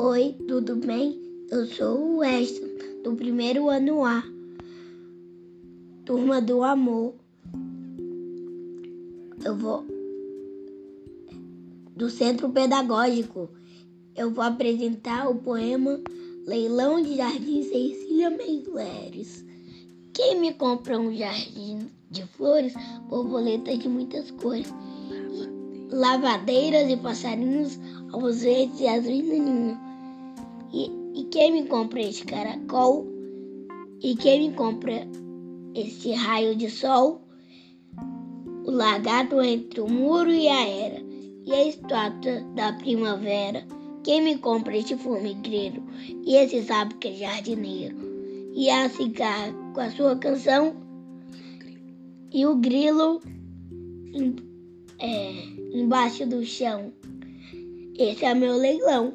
Oi, tudo bem? Eu sou o Weston, do primeiro ano A, turma do amor. Eu vou do Centro Pedagógico. Eu vou apresentar o poema Leilão de Jardim Cecília Meileres. Quem me compra um jardim de flores, borboletas de muitas cores, lavadeiras e passarinhos aos verdes e azuis naninho? E, e quem me compra este caracol? E quem me compra este raio de sol? O lagarto entre o muro e a era, e a estátua da primavera. Quem me compra este formigueiro? E esse sabe que é jardineiro? E a cigarra com a sua canção? E o grilo em, é, embaixo do chão? Esse é meu leilão.